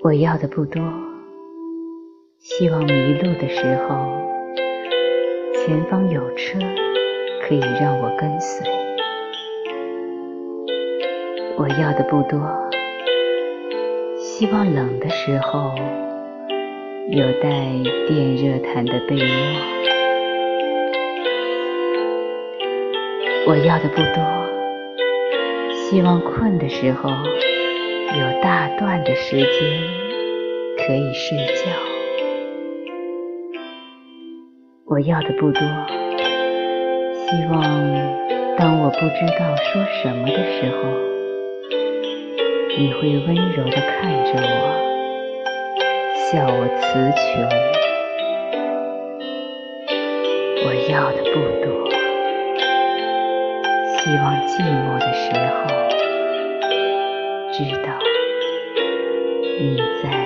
我要的不多，希望迷路的时候，前方有车可以让我跟随。我要的不多，希望冷的时候有带电热毯的被窝。我要的不多，希望困的时候。有大段的时间可以睡觉，我要的不多。希望当我不知道说什么的时候，你会温柔地看着我，笑我词穷。我要的不多，希望寂寞的时候。知道你在。